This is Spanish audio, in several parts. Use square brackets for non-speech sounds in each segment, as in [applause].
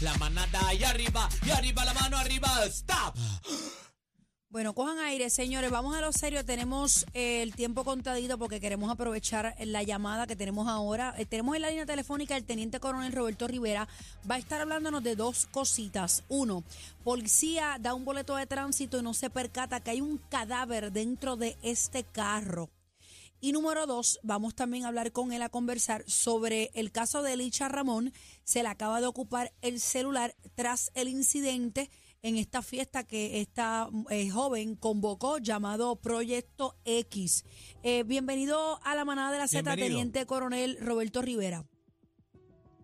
La manada y arriba, y arriba la mano arriba. Stop. Bueno, cojan aire, señores. Vamos a lo serio. Tenemos eh, el tiempo contadito porque queremos aprovechar la llamada que tenemos ahora. Eh, tenemos en la línea telefónica el teniente coronel Roberto Rivera. Va a estar hablándonos de dos cositas. Uno, policía da un boleto de tránsito y no se percata que hay un cadáver dentro de este carro. Y número dos, vamos también a hablar con él a conversar sobre el caso de Licha Ramón. Se le acaba de ocupar el celular tras el incidente en esta fiesta que esta eh, joven convocó llamado Proyecto X. Eh, bienvenido a la manada de la Z. Teniente Coronel Roberto Rivera.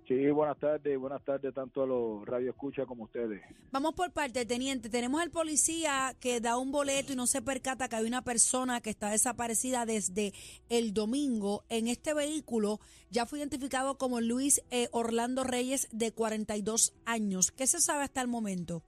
Sí, buenas tardes, buenas tardes tanto a los radioescuchas como a ustedes. Vamos por parte, teniente. Tenemos al policía que da un boleto y no se percata que hay una persona que está desaparecida desde el domingo. En este vehículo ya fue identificado como Luis eh, Orlando Reyes, de 42 años. ¿Qué se sabe hasta el momento?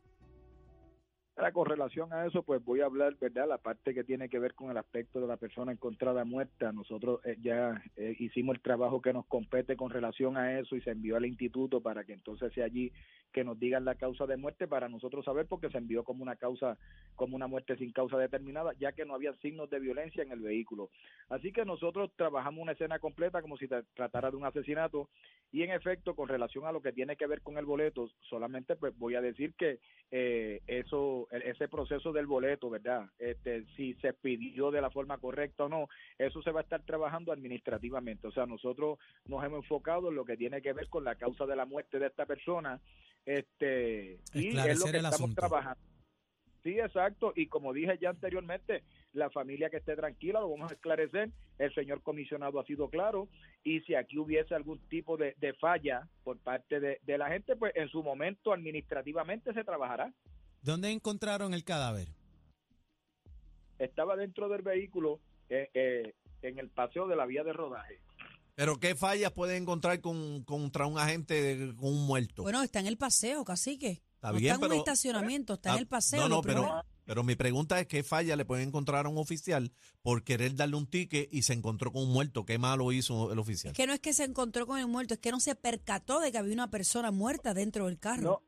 Ahora, con relación a eso, pues voy a hablar, ¿verdad? La parte que tiene que ver con el aspecto de la persona encontrada muerta. Nosotros eh, ya eh, hicimos el trabajo que nos compete con relación a eso y se envió al instituto para que entonces sea allí que nos digan la causa de muerte para nosotros saber porque se envió como una causa, como una muerte sin causa determinada, ya que no había signos de violencia en el vehículo. Así que nosotros trabajamos una escena completa como si tratara de un asesinato y en efecto con relación a lo que tiene que ver con el boleto, solamente pues voy a decir que eh, eso, e- ese proceso del boleto, ¿verdad? Este, si se pidió de la forma correcta o no, eso se va a estar trabajando administrativamente. O sea, nosotros nos hemos enfocado en lo que tiene que ver con la causa de la muerte de esta persona, este, y es lo que el estamos asunto. trabajando. Sí, exacto. Y como dije ya anteriormente, la familia que esté tranquila, lo vamos a esclarecer. El señor comisionado ha sido claro. Y si aquí hubiese algún tipo de, de falla por parte de, de la gente, pues en su momento administrativamente se trabajará. ¿Dónde encontraron el cadáver? Estaba dentro del vehículo eh, eh, en el paseo de la vía de rodaje. Pero ¿qué fallas puede encontrar con, contra un agente de- con un muerto? Bueno, está en el paseo, cacique. Está no bien, está en un estacionamiento, está Ah, en el paseo. No, no, pero, pero mi pregunta es qué falla le pueden encontrar a un oficial por querer darle un ticket y se encontró con un muerto. ¿Qué malo hizo el oficial? Es que no es que se encontró con el muerto, es que no se percató de que había una persona muerta dentro del carro. No.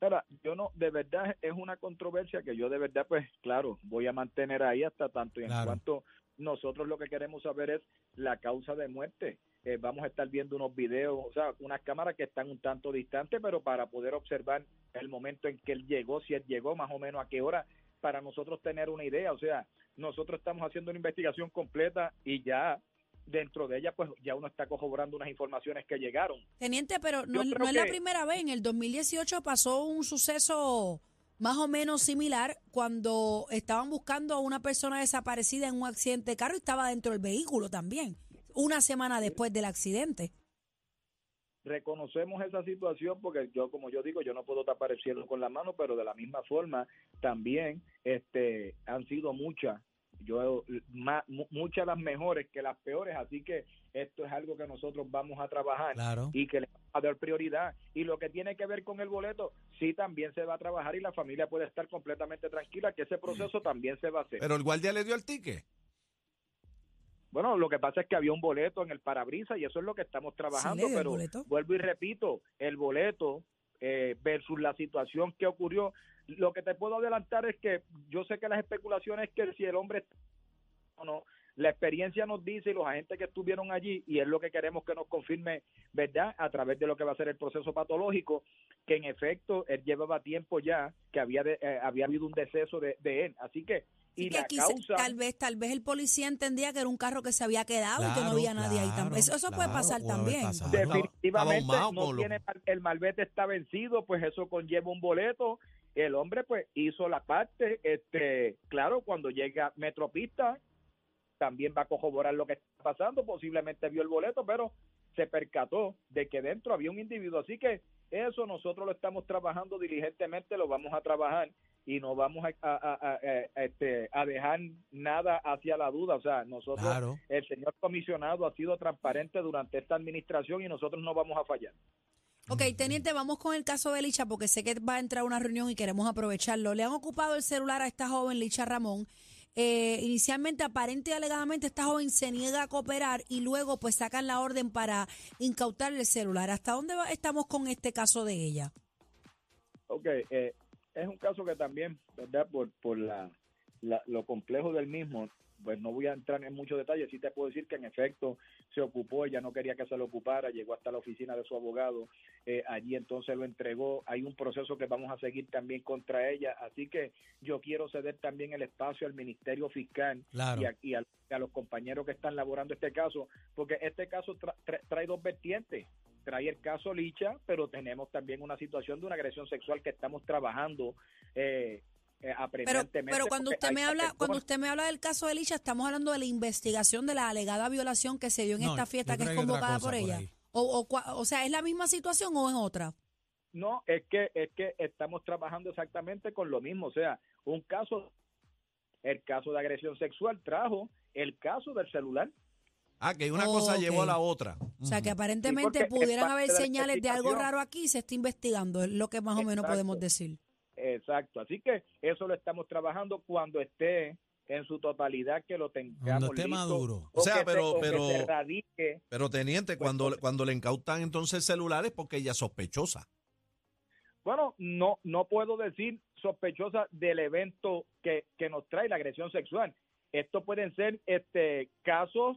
Ahora, yo no, de verdad es una controversia que yo de verdad, pues claro, voy a mantener ahí hasta tanto. Y en Claro. cuanto nosotros lo que queremos saber es la causa de muerte. Eh, vamos a estar viendo unos videos, o sea, unas cámaras que están un tanto distantes, pero para poder observar el momento en que él llegó, si él llegó, más o menos a qué hora, para nosotros tener una idea. O sea, nosotros estamos haciendo una investigación completa y ya dentro de ella, pues ya uno está corroborando unas informaciones que llegaron. Teniente, pero no, es- no creo es la primera vez. En el 2018 pasó un suceso más o menos similar cuando estaban buscando a una persona desaparecida en un accidente de carro y estaba dentro del vehículo también, una semana después del accidente. reconocemos esa situación porque yo como yo digo yo no puedo tapar el con la mano pero de la misma forma también este han sido muchas yo ma- mu- muchas las mejores que las peores así que esto es algo que nosotros vamos a trabajar Claro. y que le vamos a dar prioridad y lo que tiene que ver con el boleto sí también se va a trabajar y la familia puede estar completamente tranquila que ese proceso también se va a hacer Pero el guardia le dio el ticket. Bueno, lo que pasa es que había un boleto en el parabrisas y eso es lo que estamos trabajando, pero boleto. vuelvo y repito, el boleto eh, versus la situación que ocurrió, lo que te puedo adelantar es que yo sé que las especulaciones que si el hombre o no, la experiencia nos dice y los agentes que estuvieron allí, y es lo que queremos que nos confirme, ¿verdad? A través de lo que va a ser el proceso patológico, que en efecto él llevaba tiempo ya que había de- eh, había habido un deceso de, de él. Así que, y que la aquí se- causa... tal vez tal vez el policía entendía que era un carro que se había quedado y que no había nadie ahí también. Eso, eso puede pasar también. pasado. definitivamente Estaba ahumado no con lo- tiene mal- el malvete está vencido pues eso conlleva un boleto el hombre pues hizo la parte este claro cuando llega Metropista también va a corroborar lo que está pasando posiblemente vio el boleto pero se percató de que dentro había un individuo así que eso nosotros lo estamos trabajando diligentemente lo vamos a trabajar y no vamos a, a- a- a- a- este, a dejar nada hacia la duda o sea nosotros Claro. el señor comisionado ha sido transparente durante esta administración y nosotros no vamos a fallar. Ok, teniente, vamos con el caso de Licha porque sé que va a entrar a una reunión y queremos aprovecharlo. Le han ocupado el celular a esta joven Licha Ramón eh, inicialmente, aparente y alegadamente, esta joven se niega a cooperar y luego pues sacan la orden para incautarle el celular. ¿Hasta dónde va- estamos con este caso de ella? Ok, eh, es un caso que también, ¿verdad? Por, por la, la- lo complejo del mismo, pues no voy a entrar en muchos detalles. Sí te puedo decir que en efecto se ocupó, ella no quería que se lo ocupara, llegó hasta la oficina de su abogado, eh, allí entonces lo entregó. Hay un proceso que vamos a seguir también contra ella, así que yo quiero ceder también el espacio al Ministerio Fiscal Claro. y, a, y a- a los compañeros que están laborando este caso, porque este caso tra- tra- trae dos vertientes. Trae el caso Licha, pero tenemos también una situación de una agresión sexual que estamos trabajando eh, eh, Pero, cuando usted me habla, personas- cuando usted me habla del caso de Elisha, estamos hablando de la investigación de la alegada violación que se dio en No, esta fiesta que es convocada por por ella. o, o, cua- o sea, ¿es la misma situación o es otra? No, es que, es que estamos trabajando exactamente con lo mismo. O sea, un caso, el caso de agresión sexual trajo el caso del celular. Ah, que una Oh, cosa llevó a la otra. O sea, que aparentemente pudieran haber de señales de algo raro aquí y se está investigando, es lo que más o menos Exacto. podemos decir. Exacto. Así que eso lo estamos trabajando cuando esté en su totalidad que lo tengamos Cuando esté listo, maduro. O sea, se- pero- pero- se radique Pero teniente, Pues, cuando, pues- cuando le incautan entonces celulares porque ella es sospechosa. Bueno, no, no puedo decir sospechosa del evento que, que nos trae la agresión sexual. Esto pueden ser este casos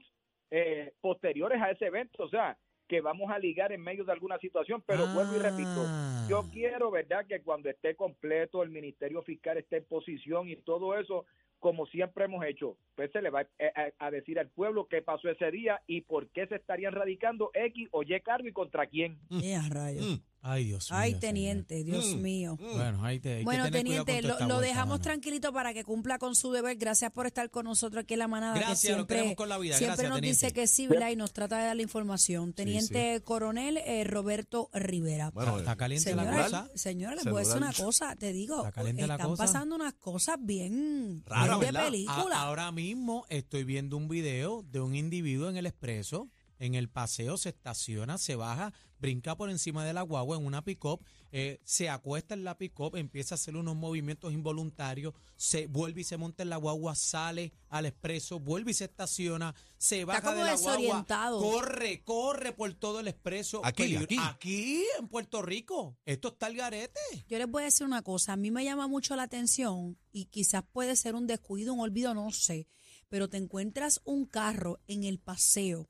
eh, posteriores a ese evento, o sea, que vamos a ligar en medio de alguna situación, pero vuelvo y repito, Ah. yo quiero, ¿verdad?, que cuando esté completo el Ministerio Fiscal esté en posición y todo eso, como siempre hemos hecho, pues se le va eh, a, a decir al pueblo qué pasó ese día y por qué se estarían radicando X o Y cargo y contra quién. Eh, a rayos. Mm, Ay, Dios mío. Ay, señor. teniente, Dios Mm. mío. mm. Bueno, ahí te, hay que Bueno, tener teniente, lo, esta lo vuelta, dejamos mano. tranquilito para que cumpla con su deber. Gracias por estar con nosotros aquí en la manada. Gracias, que lo siempre, queremos con la vida. Siempre Gracias, nos dice que sí, ¿verdad? Y nos trata de dar la información. Teniente Coronel eh, Roberto Rivera. Bueno, Está caliente la Señora, cosa. señora, les voy a decir una cosa, te digo, Está caliente la están cosa. pasando unas cosas bien, Rara, bien de película. A- ahora mismo estoy viendo un video de un individuo en el expreso, en el paseo, se estaciona, se baja, brinca por encima de la guagua en una pick-up, eh, se acuesta en la pick-up, empieza a hacer unos movimientos involuntarios, se vuelve y se monta en la guagua, sale al expreso, vuelve y se estaciona, se baja como de la guagua, desorientado. corre, corre por todo el expreso. Aquí, Peligro- aquí. Aquí, en Puerto Rico. Esto está el garete. Yo les voy a decir una cosa, a mí me llama mucho la atención y quizás puede ser un descuido, un olvido, no sé, pero te encuentras un carro en el paseo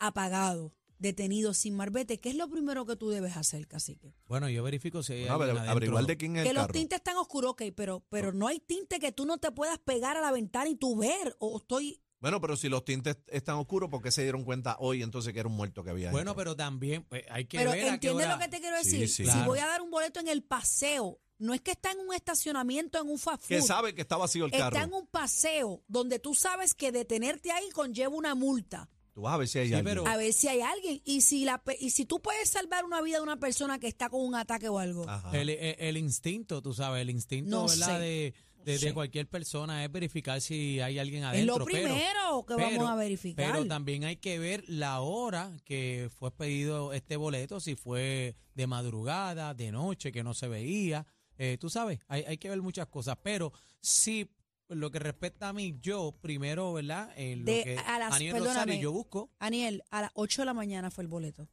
apagado, detenido, sin marbete, ¿qué es lo primero que tú debes hacer, cacique? Bueno, yo verifico si hay Bueno, alguien aver- adentro. averiguar de quién es Que el los carro. tintes están oscuros, ok, pero, pero no hay tinte que tú no te puedas pegar a la ventana y tú ver, o estoy... Bueno, pero si los tintes están oscuros, ¿por qué se dieron cuenta hoy entonces que era un muerto que había? Bueno, dentro? pero también pues, hay que Pero ver a qué ¿entiendes hora. lo que te quiero Sí, decir? sí. Si Claro. voy a dar un boleto en el paseo, no es que está en un estacionamiento, en un fast que food. sabe que está vacío el carro. Está en un paseo donde tú sabes que detenerte ahí conlleva una multa. Tú vas a ver si hay Sí, alguien. pero- A ver si hay alguien. Y si la pe- y si tú puedes salvar una vida de una persona que está con un ataque o algo. El, el- el instinto, tú sabes, el instinto No ¿verdad? sé, de, de- cualquier persona es verificar si hay alguien es adentro. lo pero- primero que pero- vamos a verificar. Pero también hay que ver la hora que fue pedido este boleto, si fue de madrugada, de noche, que no se veía. Eh, tú sabes, hay, hay que ver muchas cosas. Pero sí, lo que respecta a mí, yo primero, ¿verdad? Eh, lo De- que a las- Aniel. Rosario, yo busco. Aniel, a las 8 de la mañana fue el boleto.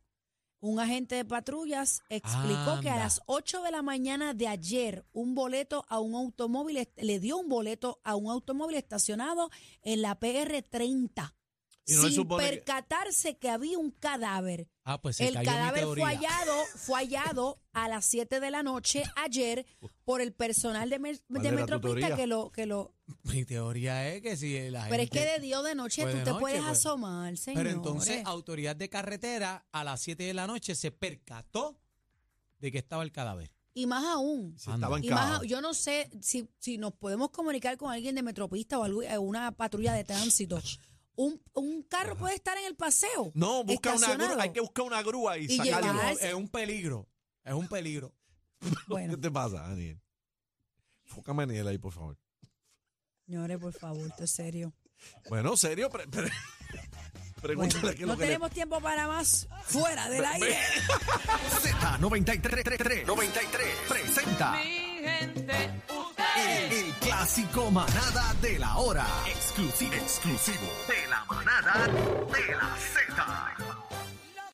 Un agente de patrullas explicó que a las 8 de la mañana de ayer un boleto a un automóvil, le dio un boleto a un automóvil estacionado en la PR30 Y no se sin supone que- percatarse que había un cadáver. Ah, pues se El cayó mi cadáver fue teoría. hallado, fue hallado a las 7 de la noche ayer por el personal de, Mer- ¿Cuál de era tu Metropista teoría? que lo, que lo. Mi teoría es que si la Pero es que de día o de noche Pues tú de te noche, puedes pues. asomar, señor. Pero entonces, autoridad de carretera a las 7 de la noche se percató de que estaba el cadáver. Y más aún. Si Anda. estaba en Y más, yo no sé si, si nos podemos comunicar con alguien de Metropista o algo- eh, una patrulla de tránsito. Un, un carro puede estar en el paseo. No, busca una grúa, hay que buscar una grúa y, Y sacarlo. llevar- Es un peligro. Es un peligro. [laughs] Bueno, ¿Qué te pasa, Daniel? Fócame a Daniel ahí, por favor. señores, por favor, esto es serio. Bueno, serio, pre- pre- pregúntale no lo que le- tenemos tiempo para más. Fuera del aire. [laughs] Z93 93 presenta Mi gente, El clásico manada de la hora. Exclusivo, exclusivo de la manada de la Z.